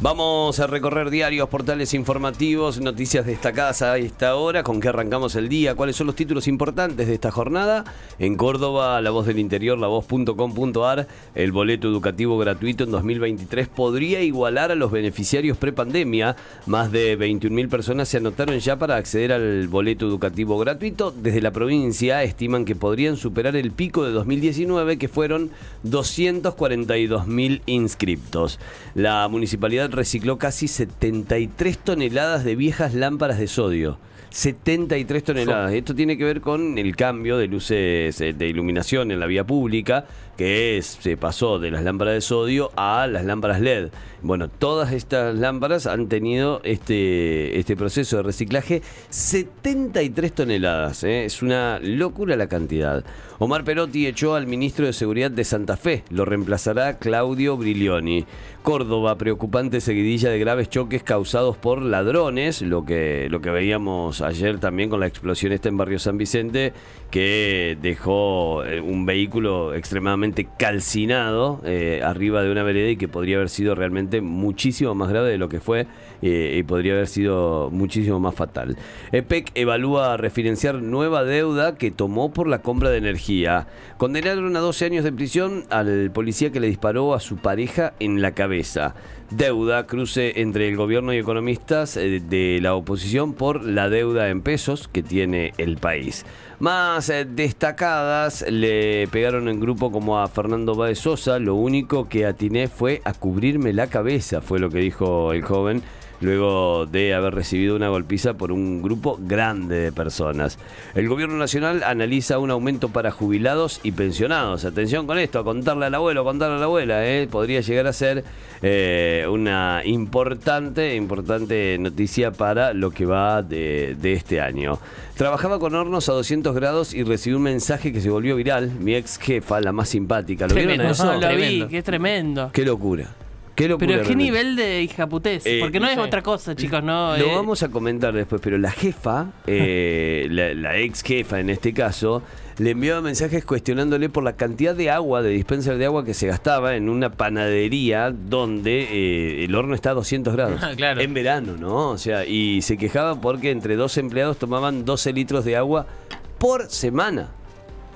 Vamos a recorrer diarios, portales informativos, noticias destacadas a esta hora, con qué arrancamos el día, cuáles son los títulos importantes de esta jornada. En Córdoba, La Voz del Interior, lavoz.com.ar, el boleto educativo gratuito en 2023 podría igualar a los beneficiarios prepandemia. Más de 21.000 personas se anotaron ya para acceder al boleto educativo gratuito. Desde la provincia estiman que podrían superar el pico de 2019, que fueron 242.000 inscriptos. La municipalidad recicló casi 73 toneladas de viejas lámparas de sodio. 73 toneladas. Esto tiene que ver con el cambio de luces eh, de iluminación en la vía pública, que es, se pasó de las lámparas de sodio a las lámparas LED. Bueno, todas estas lámparas han tenido este, este proceso de reciclaje 73 toneladas. ¿eh? Es una locura la cantidad. Omar Perotti echó al ministro de Seguridad de Santa Fe. Lo reemplazará Claudio Brilioni. Córdoba, preocupante seguidilla de graves choques causados por ladrones, lo que, lo que veíamos ayer también con la explosión esta en Barrio San Vicente, que dejó eh, un vehículo extremadamente calcinado eh, arriba de una vereda y que podría haber sido realmente muchísimo más grave de lo que fue eh, y podría haber sido muchísimo más fatal. EPEC evalúa referenciar nueva deuda que tomó por la compra de energía. Condenaron a 12 años de prisión al policía que le disparó a su pareja en la cabeza. Deuda, cruce entre el gobierno y economistas eh, de la oposición por la deuda en pesos que tiene el país. Más eh, destacadas le pegaron en grupo como a Fernando Báez Sosa. Lo único que atiné fue a cubrirme la cabeza, fue lo que dijo el joven luego de haber recibido una golpiza por un grupo grande de personas. El gobierno nacional analiza un aumento para jubilados y pensionados. Atención con esto, a contarle al abuelo, a contarle a la abuela, ¿eh? podría llegar a ser eh, una importante, importante noticia para lo que va de, este año. Trabajaba con hornos a 200 grados y recibí un mensaje que se volvió viral. Mi ex jefa, la más simpática. ¿Lo vieron eso? Lo vi, qué tremendo. Qué locura. Pero qué nivel de hijaputez, eh, porque no es otra cosa, chicos, no. Lo vamos a comentar después, pero la jefa, la, la, ex jefa en este caso, le enviaba mensajes cuestionándole por la cantidad de agua, de dispenser de agua que se gastaba en una panadería donde eh, el horno está a 200 grados. Ah, claro. En verano, ¿no? O sea, y se quejaba porque entre dos empleados tomaban 12 litros de agua por semana.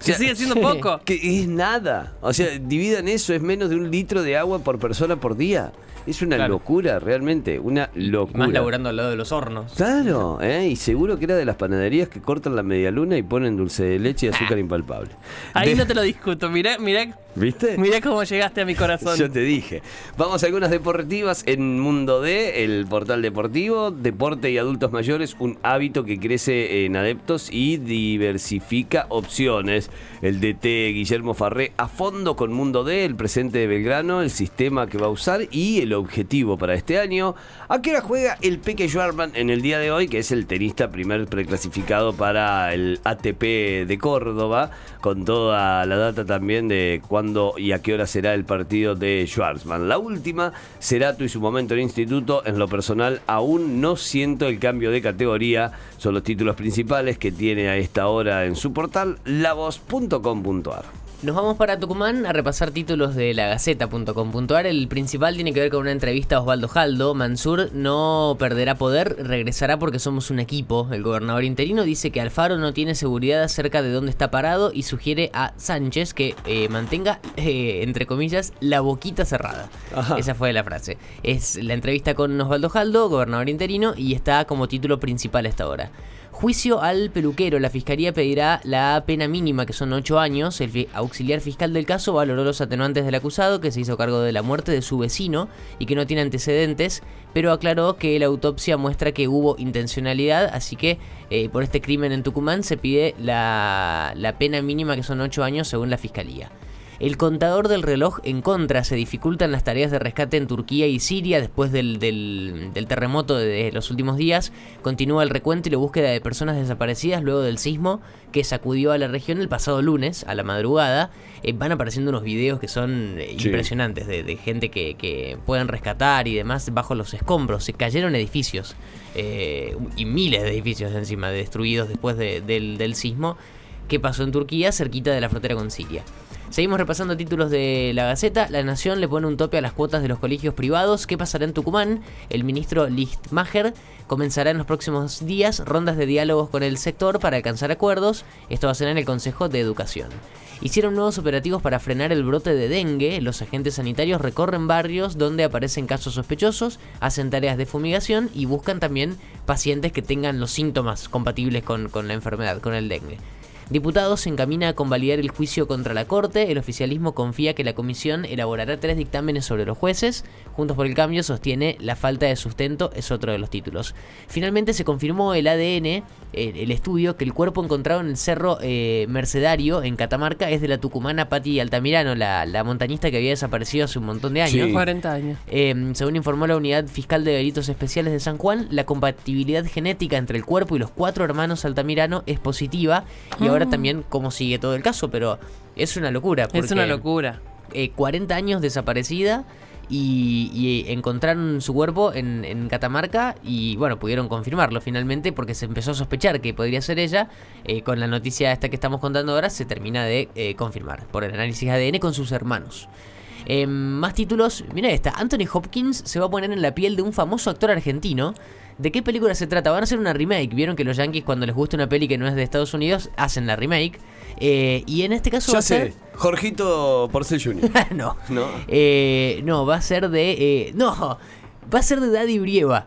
Se sigue siendo poco. Que es nada. O sea, dividan eso, es menos de un litro de agua por persona por día. Es una locura, realmente, una locura. Más laburando al lado de los hornos. Claro, ¿eh? y seguro que era de las panaderías que cortan la media luna y ponen dulce de leche y azúcar impalpable. Ahí no te lo discuto, mirá, mirá ¿Viste? Mirá cómo llegaste a mi corazón. Yo te dije. Vamos a algunas deportivas en Mundo D, el portal deportivo, deporte y adultos mayores, un hábito que crece en adeptos y diversifica opciones. El DT Guillermo Farré a fondo con Mundo D, el presente de Belgrano, el sistema que va a usar y el objetivo para este año. ¿A qué hora juega el Peque Schwarman en el día de hoy, que es el tenista primer preclasificado para el ATP de Córdoba, con toda la data también de cuándo y a qué hora será el partido de Schwarzman. La última, será tú y su momento en instituto. En lo personal, aún no siento el cambio de categoría. Son los títulos principales que tiene a esta hora en su portal, lavoz.com.ar. Nos vamos para Tucumán a repasar títulos de la Gaceta.com.ar. El principal tiene que ver con una entrevista a Osvaldo Jaldo. Mansur no perderá poder, regresará porque somos un equipo. El gobernador interino dice que Alfaro no tiene seguridad acerca de dónde está parado y sugiere a Sánchez que eh, mantenga, eh, entre comillas, la boquita cerrada. Esa fue la frase. Es la entrevista con Osvaldo Jaldo, gobernador interino, y está como título principal esta hora. Juicio al peluquero. La fiscalía pedirá la pena mínima, que son 8 años. El auxiliar fiscal del caso valoró los atenuantes del acusado, que se hizo cargo de la muerte de su vecino y que no tiene antecedentes, pero aclaró que la autopsia muestra que hubo intencionalidad, así que eh, por este crimen en Tucumán se pide la, la pena mínima, que son 8 años, según la fiscalía. El contador del reloj en contra se dificultan las tareas de rescate en Turquía y Siria después del, del, terremoto de los últimos días. Continúa el recuento y la búsqueda de personas desaparecidas luego del sismo que sacudió a la región el pasado lunes a la madrugada. Eh, van apareciendo unos videos que son eh, impresionantes de, gente que, que, pueden rescatar y demás bajo los escombros. Se cayeron edificios eh, y miles de edificios encima destruidos después del, del sismo que pasó en Turquía cerquita de la frontera con Siria. Seguimos repasando títulos de la Gaceta. La Nación le pone un tope a las cuotas de los colegios privados. ¿Qué pasará en Tucumán? El ministro Lichtmacher comenzará en los próximos días rondas de diálogos con el sector para alcanzar acuerdos. Esto va a ser en el Consejo de Educación. Hicieron nuevos operativos para frenar el brote de dengue. Los agentes sanitarios recorren barrios donde aparecen casos sospechosos, hacen tareas de fumigación y buscan también pacientes que tengan los síntomas compatibles con, con la enfermedad, con el dengue. Diputados se encamina a convalidar el juicio contra la Corte. El oficialismo confía que la comisión elaborará tres dictámenes sobre los jueces. Juntos por el Cambio sostiene la falta de sustento es otro de los títulos. Finalmente se confirmó el ADN, el, estudio, que el cuerpo encontrado en el cerro eh, Mercedario, en Catamarca, es de la tucumana Patti Altamirano, la, montañista que había desaparecido hace un montón de años. 40 años. Em, según informó la Unidad Fiscal de Delitos Especiales de San Juan, la compatibilidad genética entre el cuerpo y los cuatro hermanos Altamirano es positiva y ahora ahora mm. también cómo sigue todo el caso, pero es una locura. es una locura. 40 eh, años desaparecida y, encontraron su cuerpo en, Catamarca y bueno, pudieron confirmarlo finalmente porque se empezó a sospechar que podría ser ella. Eh, con la noticia esta que estamos contando ahora se termina de eh, confirmar por el análisis ADN con sus hermanos. Más títulos, mira esta, Anthony Hopkins se va a poner en la piel de un famoso actor argentino ¿De qué película se trata? Van a hacer una remake. Vieron que los yankees cuando les gusta una peli que no es de Estados Unidos hacen la remake. Eh, y en este caso va a ser... Jorgito Porcel Jr. no. No. Eh, no, va a ser de... Eh, no, va a ser de Daddy Brieva.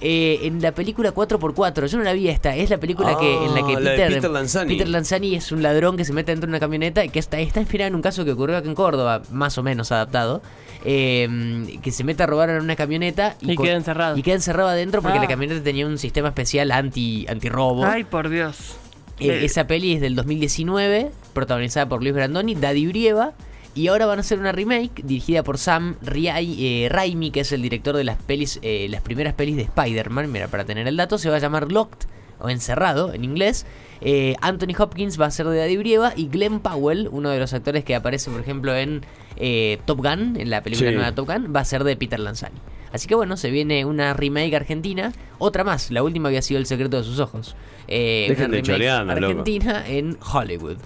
En la película 4x4. Yo no la vi esta. Es la película que, en la que ah, Peter, Lanzani. Peter Lanzani es un ladrón que se mete dentro de una camioneta y que está, está inspirada en un caso que ocurrió acá en Córdoba, más o menos adaptado. Em, que se mete a robar en una camioneta y, queda encerrado. Y queda encerrado adentro porque la ah. camioneta tenía un sistema especial anti, anti robo. Ay, por Dios. Eh, esa peli es del 2019, protagonizada por Luis Brandoni, Daddy Brieva. Y ahora van a hacer una remake dirigida por Sam eh, Raimi, que es el director de las pelis, eh, las primeras pelis de Spider-Man. Mira, para tener el dato, se va a llamar Locked o Encerrado en inglés. Anthony Hopkins va a ser de Daddy Brieva y Glenn Powell, uno de los actores que aparece, por ejemplo, en eh, Top Gun, en la película nueva Top Gun, va a ser de Peter Lanzani. Así que bueno, se viene una remake argentina, otra más, la última había sido El secreto de sus ojos. Eh, una remake argentina en Hollywood.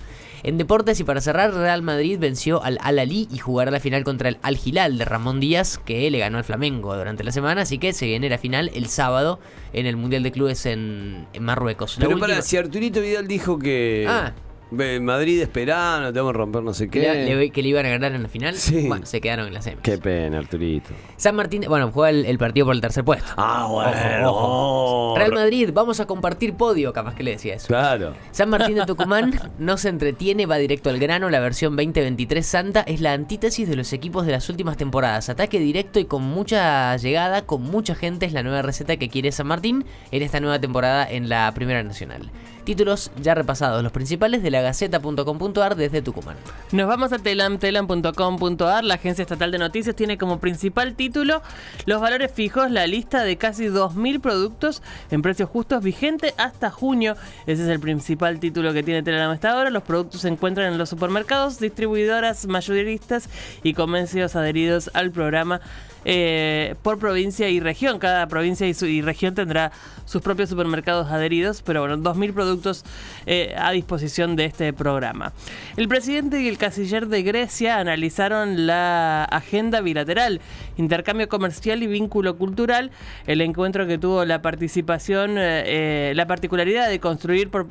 En deportes y para cerrar, Real Madrid venció al Al Ali y jugará la final contra el Al Hilal de Ramón Díaz, que le ganó al Flamengo durante la semana, así que se viene la final el sábado en el Mundial de Clubes en, Marruecos. Pero para, si Arturito Vidal dijo que... Ah, Madrid esperando, tengo que romper no sé qué. que le iban a ganar en la final. Bueno, se quedaron en la semis. Qué pena, Arturito. San Martín, bueno, juega el, partido por el tercer puesto. Ah, bueno. Real Madrid, vamos a compartir podio, capaz que le decía eso. Claro. San Martín de Tucumán no se entretiene, va directo al grano. La versión 2023 Santa es la antítesis de los equipos de las últimas temporadas. Ataque directo y con mucha llegada, con mucha gente, es la nueva receta que quiere San Martín en esta nueva temporada en la Primera Nacional. Títulos ya repasados, los principales de la Gaceta.com.ar desde Tucumán. Nos vamos a telam, telam.com.ar. La agencia estatal de noticias tiene como principal título los valores fijos, la lista de casi 2.000 productos en precios justos vigente hasta junio. Ese es el principal título que tiene Telam hasta ahora. Los productos se encuentran en los supermercados, distribuidoras, mayoristas y comercios adheridos al programa eh, por provincia y región. Cada provincia y, región tendrá sus propios supermercados adheridos, pero bueno, 2.000 productos eh, a disposición de este programa. El presidente y el canciller de Grecia analizaron la agenda bilateral, intercambio comercial y vínculo cultural, el encuentro que tuvo la participación, eh, la particularidad de construir por,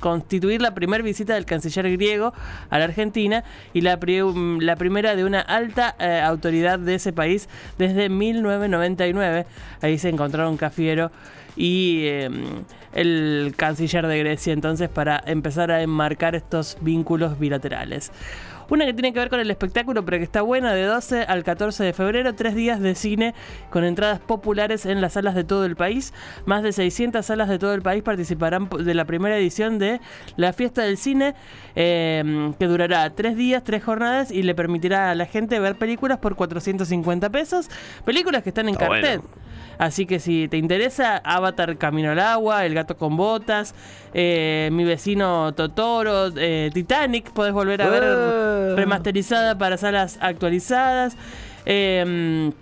constituir la primera visita del canciller griego a la Argentina y la primera de una alta autoridad de ese país desde 1999. Ahí se encontraron Cafiero y eh, el canciller de Grecia, entonces para empezar a enmarcar estos vínculos bilaterales. Una que tiene que ver con el espectáculo, pero que está buena, de 12 al 14 de febrero, tres días de cine con entradas populares en las salas de todo el país. Más de 600 salas de todo el país participarán de la primera edición de la fiesta del cine, eh, que durará tres días, tres jornadas y le permitirá a la gente ver películas por 450 pesos. Películas que están en Está cartel. bueno. Así que si te interesa, Avatar Camino al Agua, El Gato con Botas, eh, Mi Vecino Totoro, eh, Titanic, podés volver a ver Ah. Remasterizada para salas actualizadas. Eh,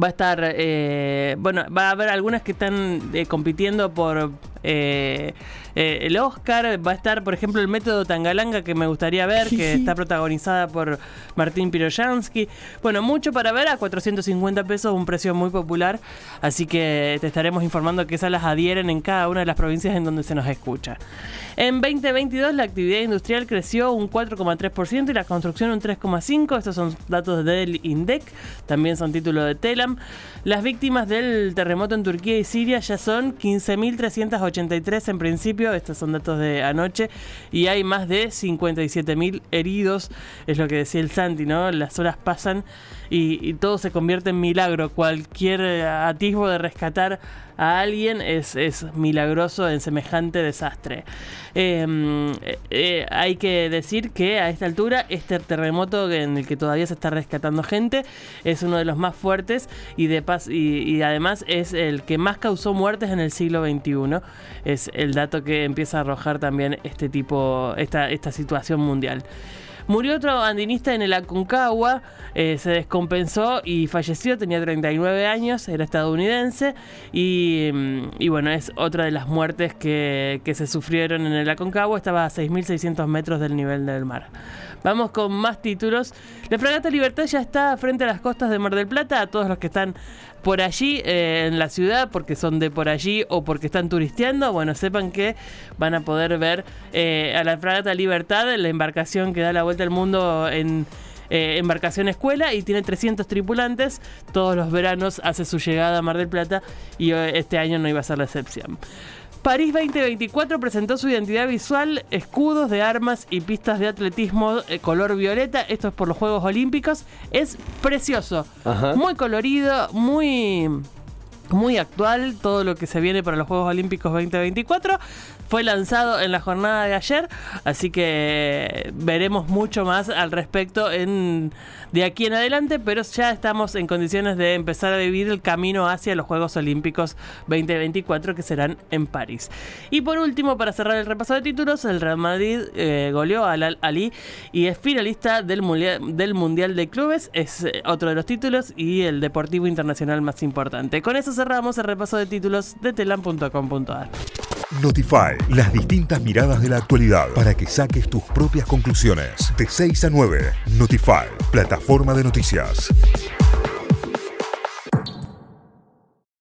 va a estar, eh, bueno, va a haber algunas que están eh, compitiendo por eh, eh, el Oscar. Va a estar, por ejemplo, el método Tangalanga que me gustaría ver, que está protagonizada por Martín Piroyansky. Bueno, mucho para ver a 450 pesos, un precio muy popular. Así que te estaremos informando qué salas adhieren en cada una de las provincias en donde se nos escucha. En 2022 la actividad industrial creció un 4,3% y la construcción un 3,5%. Estos son datos del INDEC, también son títulos de Telam. Las víctimas del terremoto en Turquía y Siria ya son 15.383 en principio, estos son datos de anoche, y hay más de 57.000 heridos, es lo que decía el Santi, ¿no? Las horas pasan y, y todo se convierte en milagro. Cualquier eh, atisbo de rescatar a alguien es, milagroso en semejante desastre. Eh, eh, hay que decir que a esta altura este terremoto en el que todavía se está rescatando gente es uno de los más fuertes y además es el que más causó muertes en el siglo XXI. Es el dato que empieza a arrojar también este tipo, esta situación mundial. Murió otro andinista en el Aconcagua, eh, se descompensó y falleció, tenía 39 años, era estadounidense y, mm, y bueno, es otra de las muertes que, que se sufrieron en el Aconcagua, estaba a 6.600 metros del nivel del mar. Vamos con más títulos. La Fragata Libertad ya está frente a las costas de Mar del Plata, a todos los que están por allí eh, en la ciudad porque son de por allí o porque están turisteando, bueno, sepan que van a poder ver eh, a la Fragata Libertad, la embarcación que da la vuelta al mundo en eh, embarcación escuela y tiene 300 tripulantes. Todos los veranos hace su llegada a Mar del Plata y este año no iba a ser la excepción. París 2024 presentó su identidad visual, escudos de armas y pistas de atletismo eh, color violeta. Esto es por los Juegos Olímpicos. Es precioso, Ajá. muy colorido, muy muy actual todo lo que se viene para los Juegos Olímpicos 2024. Fue lanzado en la jornada de ayer, así que veremos mucho más al respecto de aquí en adelante, pero ya estamos en condiciones de empezar a vivir el camino hacia los Juegos Olímpicos 2024 que serán en París. Y por último, para cerrar el repaso de títulos, el Real Madrid eh, goleó al Al Ali y es finalista del del mundial de Clubes, es eh, otro de los títulos y el deportivo internacional más importante. Con eso cerramos el repaso de títulos de telam.com.ar. Notify, las distintas miradas de la actualidad para que saques tus propias conclusiones. De 6 a 9, Notify, plataforma de noticias.